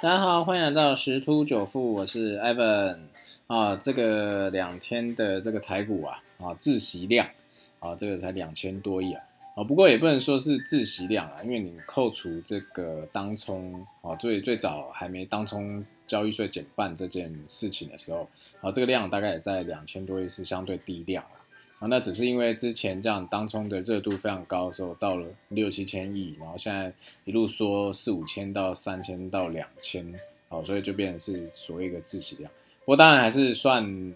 大家好，欢迎来到十突九富，我是 Evan 啊。这个两天的这个台股啊啊自息量啊，这个才两千多亿啊啊，不过也不能说是自息量啊，因为你扣除这个当冲啊，最最早还没当冲交易税减半这件事情的时候啊，这个量大概也在两千多亿是相对低量。啊，那只是因为之前这样当冲的热度非常高的时候，到了六七千亿，然后现在一路说四五千到三千到两千，好，所以就变成是所谓一个自息量。不过当然还是算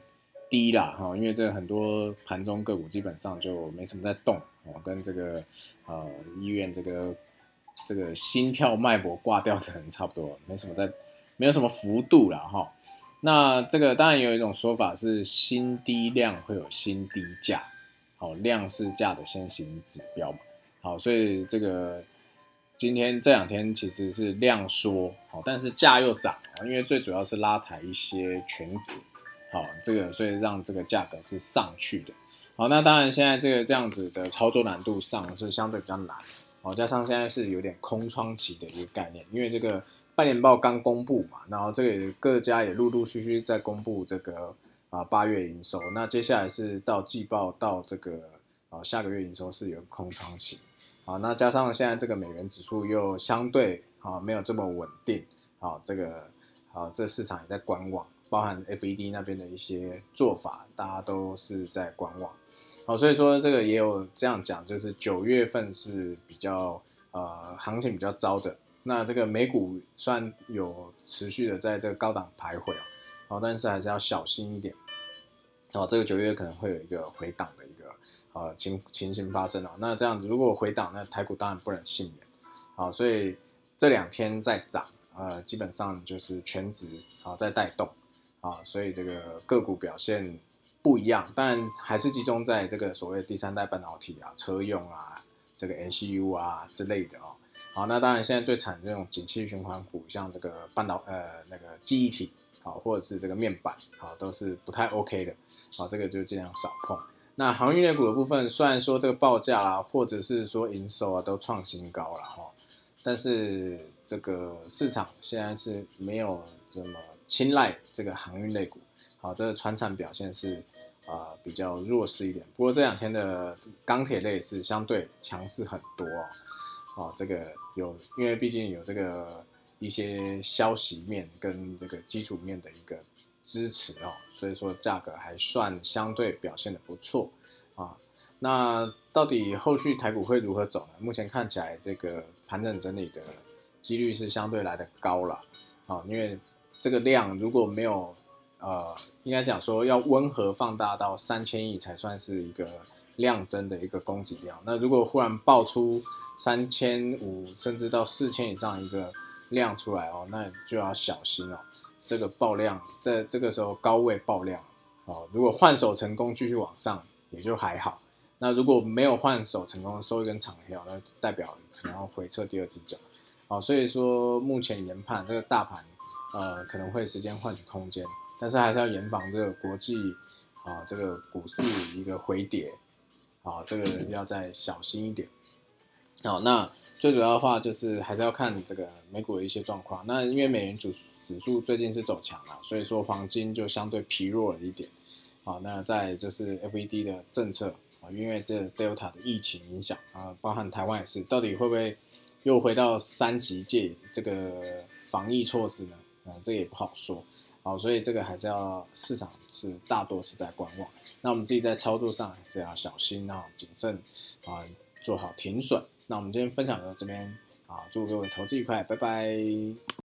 低啦，哈，因为这很多盘中个股基本上就没什么在动，哦，跟这个呃医院这个这个心跳脉搏挂掉的人差不多，没什么在，没有什么幅度了，哈。那这个当然有一种说法是新低量会有新低价，好量是价的先行指标嘛，好，所以这个今天这两天其实是量缩，好，但是价又涨因为最主要是拉抬一些全值，好，这个所以让这个价格是上去的，好，那当然现在这个这样子的操作难度上是相对比较难，好，加上现在是有点空窗期的一个概念，因为这个。半年报刚公布嘛，然后这个各家也陆陆续续在公布这个啊八月营收，那接下来是到季报到这个啊下个月营收是有空窗期，啊那加上现在这个美元指数又相对啊没有这么稳定，啊这个啊这市场也在观望，包含 FED 那边的一些做法，大家都是在观望，好所以说这个也有这样讲，就是九月份是比较呃行情比较糟的。那这个美股算有持续的在这个高档徘徊哦，但是还是要小心一点哦。这个九月可能会有一个回档的一个呃情情形发生哦。那这样子如果回档，那台股当然不能幸免啊。所以这两天在涨，呃，基本上就是全值啊在带动啊，所以这个个股表现不一样，但还是集中在这个所谓第三代半导体啊、车用啊、这个 NCU 啊之类的哦。好，那当然，现在最惨这种景气循环股，像这个半导呃那个记忆体，好，或者是这个面板，好，都是不太 OK 的，好，这个就尽量少碰。那航运类股的部分，虽然说这个报价啦，或者是说营收啊，都创新高了哈，但是这个市场现在是没有这么青睐这个航运类股，好，这个船产表现是啊比较弱势一点。不过这两天的钢铁类是相对强势很多哦。哦，这个有，因为毕竟有这个一些消息面跟这个基础面的一个支持哦，所以说价格还算相对表现的不错啊。那到底后续台股会如何走呢？目前看起来这个盘整整理的几率是相对来的高了啊，因为这个量如果没有呃，应该讲说要温和放大到三千亿才算是一个。量增的一个供给量，那如果忽然爆出三千五甚至到四千以上一个量出来哦，那就要小心哦。这个爆量在这个时候高位爆量哦，如果换手成功继续往上也就还好。那如果没有换手成功收一根长条，那代表可能要回撤第二只脚。啊，所以说目前研判这个大盘呃可能会时间换取空间，但是还是要严防这个国际啊这个股市一个回跌。好，这个要再小心一点。好，那最主要的话就是还是要看这个美股的一些状况。那因为美元指指数最近是走强了，所以说黄金就相对疲弱了一点。好，那在就是 FED 的政策啊，因为这 Delta 的疫情影响啊，包含台湾也是，到底会不会又回到三级戒这个防疫措施呢？啊，这也不好说。好，所以这个还是要市场是大多是在观望，那我们自己在操作上还是要小心啊，谨慎啊，做好停损。那我们今天分享到这边啊，祝各位投资愉快，拜拜。